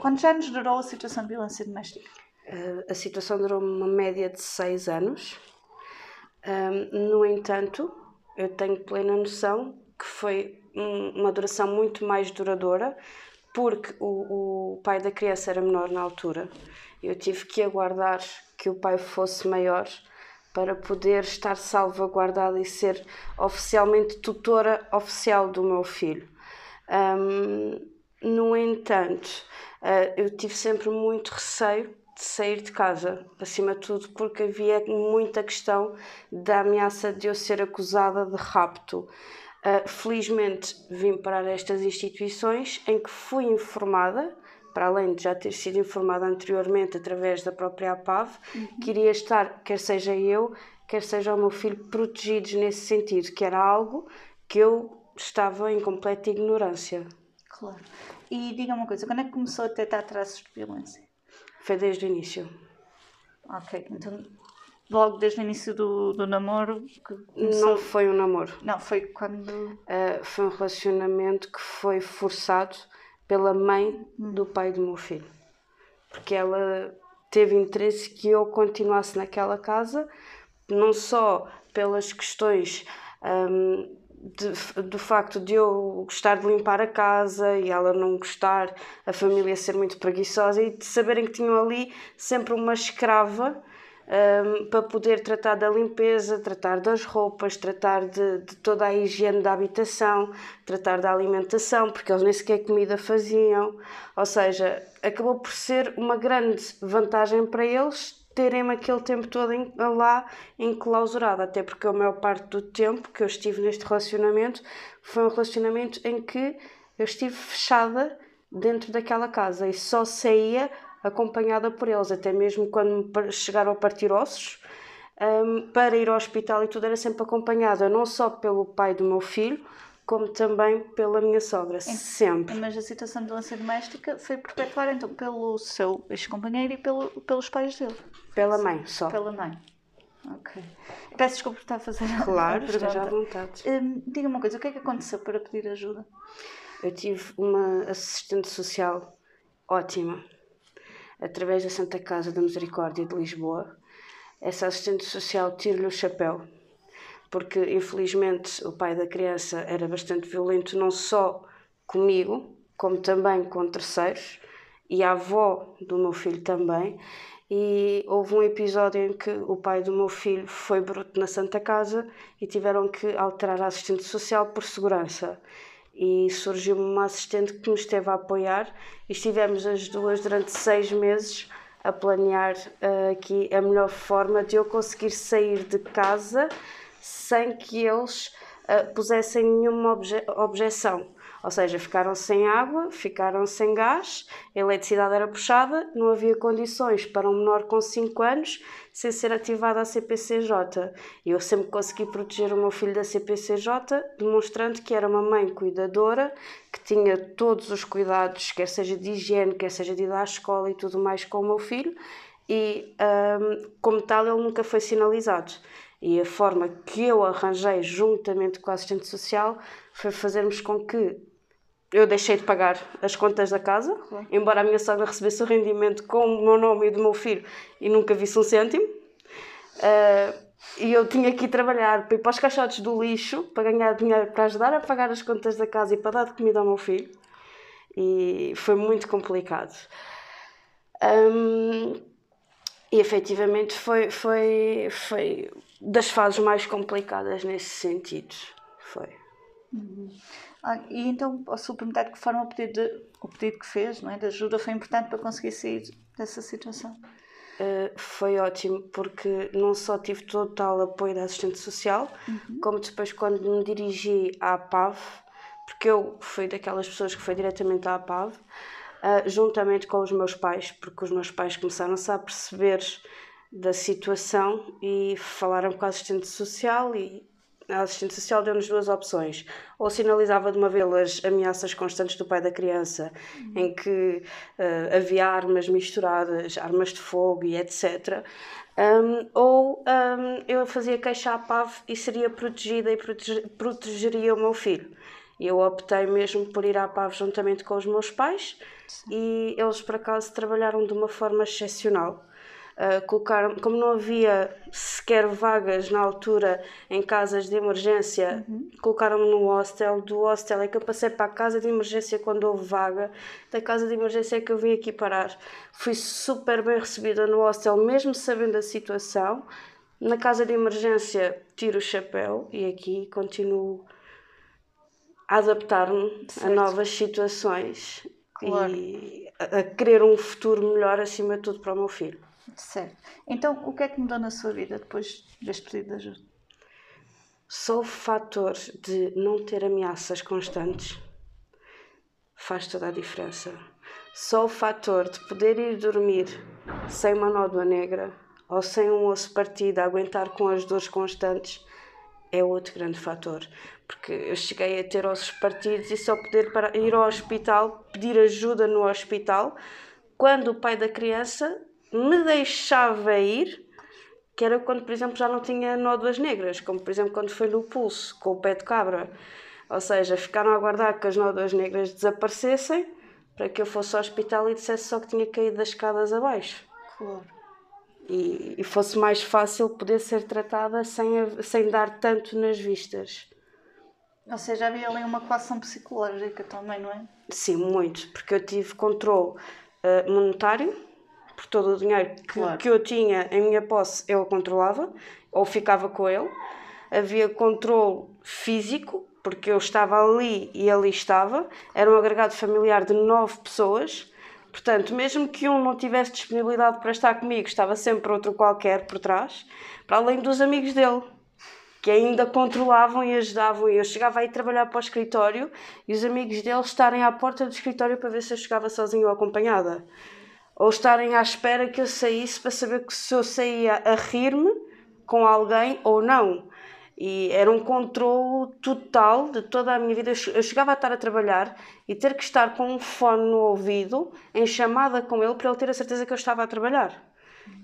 Quantos anos durou a situação de violência doméstica? Uh, a situação durou uma média de seis anos. No entanto, eu tenho plena noção que foi um, uma duração muito mais duradoura, porque o, o pai da criança era menor na altura. Eu tive que aguardar que o pai fosse maior para poder estar salvaguardada e ser oficialmente tutora oficial do meu filho. No entanto, eu tive sempre muito receio de sair de casa, acima de tudo porque havia muita questão da ameaça de eu ser acusada de rapto. Uh, felizmente vim para estas instituições em que fui informada, para além de já ter sido informada anteriormente através da própria APAV, uhum. que iria estar, quer seja eu, quer seja o meu filho, protegidos nesse sentido, que era algo que eu estava em completa ignorância. Claro. E diga uma coisa, quando é que começou a detectar traços de violência? Foi desde o início. Ok, então logo desde o início do, do namoro? Começou... Não foi um namoro. Não, foi quando. Uh, foi um relacionamento que foi forçado pela mãe hum. do pai do meu filho. Porque ela teve interesse que eu continuasse naquela casa, não só pelas questões um, de, do facto de eu gostar de limpar a casa e ela não gostar, a família ser muito preguiçosa e de saberem que tinham ali sempre uma escrava um, para poder tratar da limpeza, tratar das roupas, tratar de, de, toda a higiene da habitação, tratar da alimentação, porque eles nem sequer comida faziam. Ou seja, acabou por ser uma grande vantagem para eles terem-me aquele tempo todo em, lá enclausurada, até porque a maior parte do tempo que eu estive neste relacionamento foi um relacionamento em que eu estive fechada dentro daquela casa e só saía acompanhada por eles, até mesmo quando chegaram a partir ossos, um, para ir ao hospital e tudo era sempre acompanhada, não só pelo pai do meu filho, como também pela minha sogra, sempre. Mas a situação de violência doméstica foi perpetuada então pelo seu ex-companheiro e pelo, pelos pais dele? Pela mãe, só. Pela mãe. Ok. Peço desculpa por estar a fazer Claro, esteja à vontade. Um, diga uma coisa, o que é que aconteceu para pedir ajuda? Eu tive uma assistente social ótima, através da Santa Casa da Misericórdia de Lisboa. Essa assistente social tira-lhe o chapéu porque infelizmente o pai da criança era bastante violento, não só comigo, como também com terceiros, e a avó do meu filho também. E houve um episódio em que o pai do meu filho foi bruto na Santa Casa e tiveram que alterar a assistente social por segurança. E surgiu uma assistente que nos esteve a apoiar e estivemos as duas durante seis meses a planear uh, aqui a melhor forma de eu conseguir sair de casa sem que eles uh, pusessem nenhuma obje objeção. Ou seja, ficaram sem água, ficaram sem gás, a eletricidade era puxada, não havia condições para um menor com 5 anos sem ser ativada a CPCJ. E eu sempre consegui proteger o meu filho da CPCJ, demonstrando que era uma mãe cuidadora, que tinha todos os cuidados, quer seja de higiene, quer seja de ir à escola e tudo mais com o meu filho, e um, como tal ele nunca foi sinalizado. E a forma que eu arranjei, juntamente com a assistente social, foi fazermos com que eu deixei de pagar as contas da casa, embora a minha sogra recebesse o rendimento com o meu nome e do meu filho e nunca visse um cêntimo. Uh, e eu tinha que ir trabalhar para ir para os caixotes do lixo para ganhar dinheiro para ajudar a pagar as contas da casa e para dar comida ao meu filho. E foi muito complicado. Um, e efetivamente foi, foi, foi das fases mais complicadas nesse sentido. Foi. Uhum. Ah, e então posso perguntar de que forma o pedido, o pedido que fez não é, de ajuda foi importante para conseguir sair dessa situação? Uh, foi ótimo porque não só tive total apoio da assistente social, uhum. como depois quando me dirigi à PAV, porque eu fui daquelas pessoas que foi diretamente à PAV, uh, juntamente com os meus pais, porque os meus pais começaram-se a perceber da situação e falaram com a assistente social e a assistente social deu-nos duas opções. Ou sinalizava de uma vez as ameaças constantes do pai da criança, uhum. em que uh, havia armas misturadas, armas de fogo e etc. Um, ou um, eu fazia queixa à PAV e seria protegida e protege, protegeria o meu filho. Eu optei mesmo por ir à PAV juntamente com os meus pais Sim. e eles, por acaso, trabalharam de uma forma excepcional. Uh, colocaram, como não havia sequer vagas na altura em casas de emergência, uhum. colocaram-me no hostel. Do hostel é que eu passei para a casa de emergência quando houve vaga. Da casa de emergência é que eu vim aqui parar. Fui super bem recebida no hostel, mesmo sabendo a situação. Na casa de emergência, tiro o chapéu e aqui continuo adaptar-me a novas situações claro. e a, querer um futuro melhor acima de tudo para o meu filho. Certo. Então, o que é que mudou na sua vida depois deste pedido de ajuda? Só o fator de não ter ameaças constantes faz toda a diferença. Só o fator de poder ir dormir sem uma nódoa negra ou sem um osso partido, a aguentar com as dores constantes, é outro grande fator. Porque eu cheguei a ter ossos partidos e só poder para ir ao hospital, pedir ajuda no hospital, quando o pai da criança me deixava ir, que era quando, por exemplo, já não tinha nódoas negras, como por exemplo quando foi no pulso, com o pé de cabra. Ou seja, ficaram a aguardar que as nódoas negras desaparecessem para que eu fosse ao hospital e dissesse só que tinha caído das escadas abaixo. Claro. E, e fosse mais fácil poder ser tratada sem, sem dar tanto nas vistas. Ou seja, havia ali uma coação psicológica também, não é? Sim, muito, porque eu tive controle uh, monetário por todo o dinheiro que, claro. que eu tinha em minha posse, eu controlava, ou ficava com ele. Havia controle físico, porque eu estava ali e ali estava. Era um agregado familiar de nove pessoas. Portanto, mesmo que um não tivesse disponibilidade para estar comigo, estava sempre outro qualquer por trás, para além dos amigos dele, que ainda controlavam e ajudavam. Eu chegava a ir trabalhar para o escritório e os amigos dele estarem à porta do escritório para ver se eu chegava sozinho ou acompanhada ou estarem à espera que eu saísse para saber se eu saía a rir-me com alguém ou não. E era um controle total de toda a minha vida. Eu chegava a estar a trabalhar e ter que estar com um fone no ouvido, em chamada com ele, para ele ter a certeza que eu estava a trabalhar.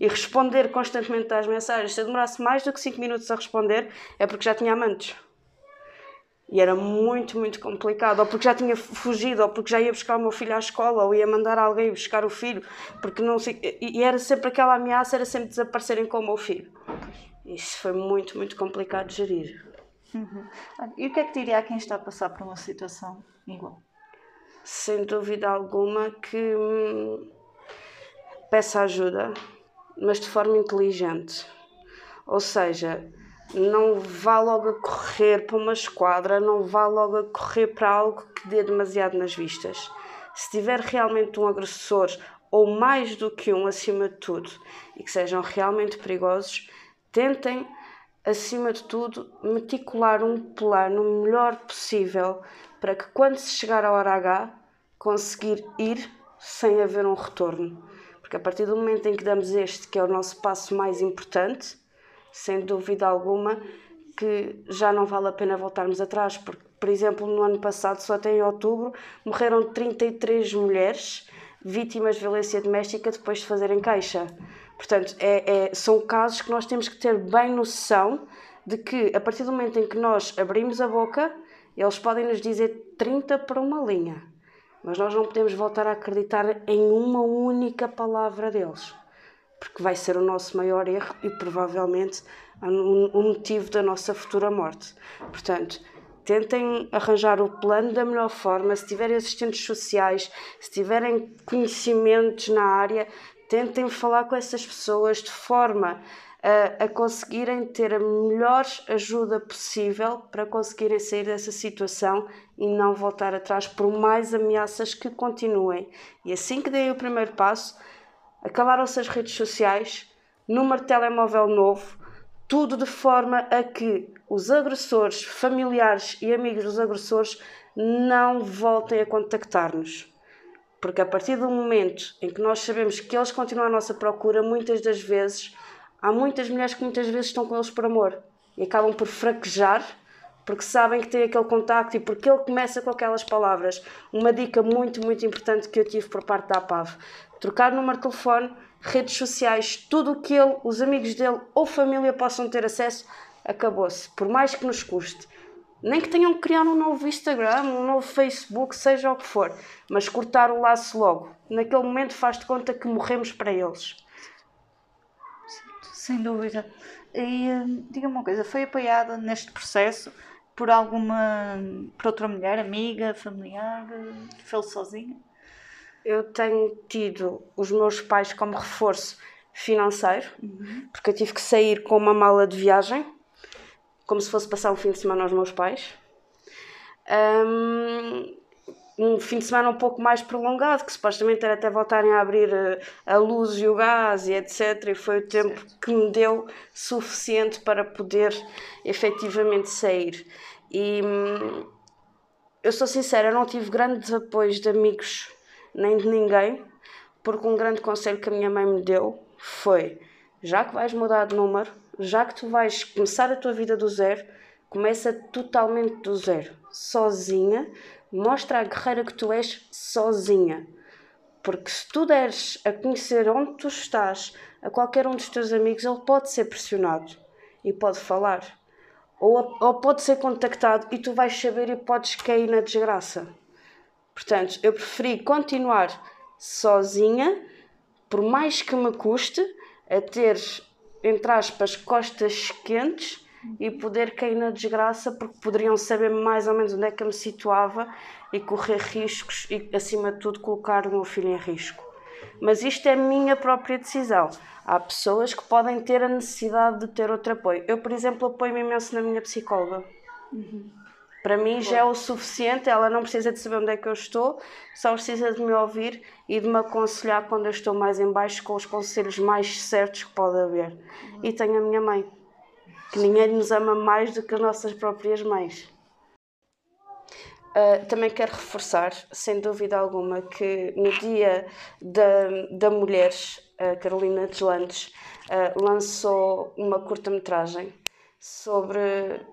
E responder constantemente às mensagens. Se eu demorasse mais do que 5 minutos a responder, é porque já tinha amantes. E era muito, muito complicado. Ou porque já tinha fugido, ou porque já ia buscar o meu filho à escola, ou ia mandar alguém buscar o filho, porque não sei. E era sempre aquela ameaça, era sempre desaparecerem com o meu filho. Isso foi muito, muito complicado de gerir. Uhum. E o que é que diria a quem está a passar por uma situação igual? Sem dúvida alguma que hum, peça ajuda, mas de forma inteligente. Ou seja, não vá logo a correr para uma esquadra, não vá logo a correr para algo que dê demasiado nas vistas. Se tiver realmente um agressor ou mais do que um acima de tudo e que sejam realmente perigosos, tentem, acima de tudo, meticular um plano melhor possível para que quando se chegar à hora H conseguir ir sem haver um retorno. Porque a partir do momento em que damos este, que é o nosso passo mais importante, sem dúvida alguma que já não vale a pena voltarmos atrás, porque, por exemplo, no ano passado, só até em outubro, morreram 33 mulheres vítimas de violência doméstica depois de fazerem queixa. Portanto, é, é, são casos que nós temos que ter bem noção de que, a partir do momento em que nós abrimos a boca, eles podem nos dizer 30 para uma linha, mas nós não podemos voltar a acreditar em uma única palavra deles porque vai ser o nosso maior erro e provavelmente o motivo da nossa futura morte. Portanto, tentem arranjar o plano da melhor forma. Se tiverem assistentes sociais, se tiverem conhecimentos na área, tentem falar com essas pessoas de forma a, a conseguirem ter a melhor ajuda possível para conseguirem sair dessa situação e não voltar atrás por mais ameaças que continuem. E assim que deem o primeiro passo, acabaram-se as redes sociais, número de telemóvel novo, tudo de forma a que os agressores, familiares e amigos dos agressores não voltem a contactar-nos. Porque a partir do momento em que nós sabemos que eles continuam à nossa procura, muitas das vezes, há muitas mulheres que muitas vezes estão com eles por amor e acabam por fraquejar porque sabem que tem aquele contacto e porque ele começa com aquelas palavras. Uma dica muito, muito importante que eu tive por parte da APAV trocar número de telefone, redes sociais, tudo o que ele, os amigos dele ou família possam ter acesso, acabou-se. Por mais que nos custe, Nem que tenham que criar um novo Instagram, um novo Facebook, seja o que for, mas cortar o laço logo. Naquele momento faz de conta que morremos para eles. Sem dúvida. E hum, diga-me uma coisa, foi apoiada neste processo por alguma, por outra mulher, amiga, familiar? Fez sozinha? Eu tenho tido os meus pais como reforço financeiro, uhum. porque eu tive que sair com uma mala de viagem, como se fosse passar um fim de semana aos meus pais. Um, um fim de semana um pouco mais prolongado, que supostamente era até voltarem a abrir eh, a luz e o gás e etc. E foi o tempo certo. que me deu suficiente para poder efetivamente sair. E eu sou sincera, eu não tive grandes apoios de amigos nem de ninguém, porque um grande conselho que a minha mãe me deu foi: já que vais mudar de número, já que tu vais começar a tua vida do zero, começa totalmente do zero, sozinha, mostra a guerreira que tu és sozinha. Porque se tu deres a conhecer onde tu estás a qualquer um dos teus amigos, ele pode ser pressionado e pode falar. Ou, ou pode ser contactado e tu vais saber e podes cair na desgraça. Portanto, eu preferi continuar sozinha, por mais que me custe, a ter, entre aspas, costas quentes e poder cair na desgraça porque poderiam saber mais ou menos onde é que eu me situava e correr riscos e, acima de tudo, colocar o meu filho em risco. Mas isto é a minha própria decisão. Há pessoas que podem ter a necessidade de ter outro apoio. Eu, por exemplo, apoio-me imenso na minha psicóloga. Uhum. Para mim já é o suficiente, ela não precisa de saber onde é que eu estou, só precisa de me ouvir e de me aconselhar quando eu estou mais em baixo com os conselhos mais certos que pode haver. Uhum. E tenho a minha mãe que ninguém nos ama mais do que as nossas próprias mães. Uh, também quero reforçar, sem dúvida alguma, que no dia da, da mulher, a Carolina Deslandes uh, lançou uma curta-metragem sobre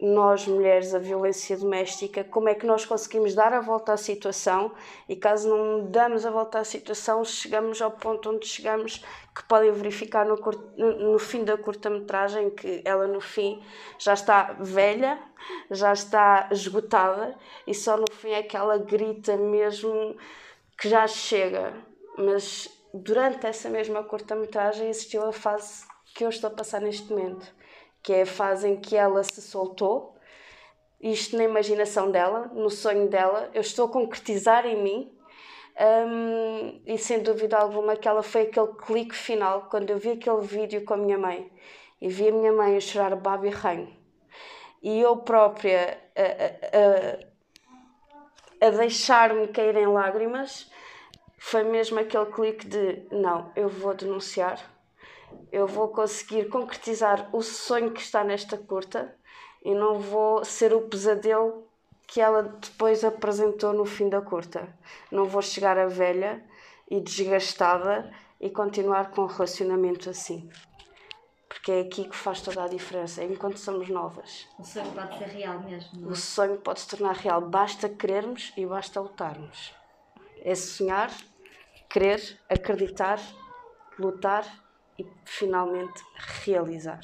nós mulheres, a violência doméstica, como é que nós conseguimos dar a volta à situação e caso não damos a volta à situação, chegamos ao ponto onde chegamos, que podem verificar no, no fim da curta-metragem, que ela no fim já está velha, já está esgotada e só no fim é que ela grita mesmo que já chega. Mas durante essa mesma curta-metragem existiu a fase que eu estou a passar neste momento que é a fase em que ela se soltou, isto na imaginação dela, no sonho dela, eu estou a concretizar em mim. Um, e sem dúvida alguma que ela foi aquele clique final quando eu vi aquele vídeo com a minha mãe. E vi a minha mãe a chorar baba e ranho. E eu própria a, a, a, a deixar-me cair em lágrimas foi mesmo aquele clique de não, eu vou denunciar eu vou conseguir concretizar o sonho que está nesta curta e não vou ser o pesadelo que ela depois apresentou no fim da curta. Não vou chegar a velha e desgastada e continuar com o relacionamento assim. Porque é aqui que faz toda a diferença, é enquanto somos novas. O sonho pode ser real mesmo. É? O sonho pode se tornar real, basta querermos e basta lutarmos. É sonhar, querer, acreditar, lutar e finalmente realizar.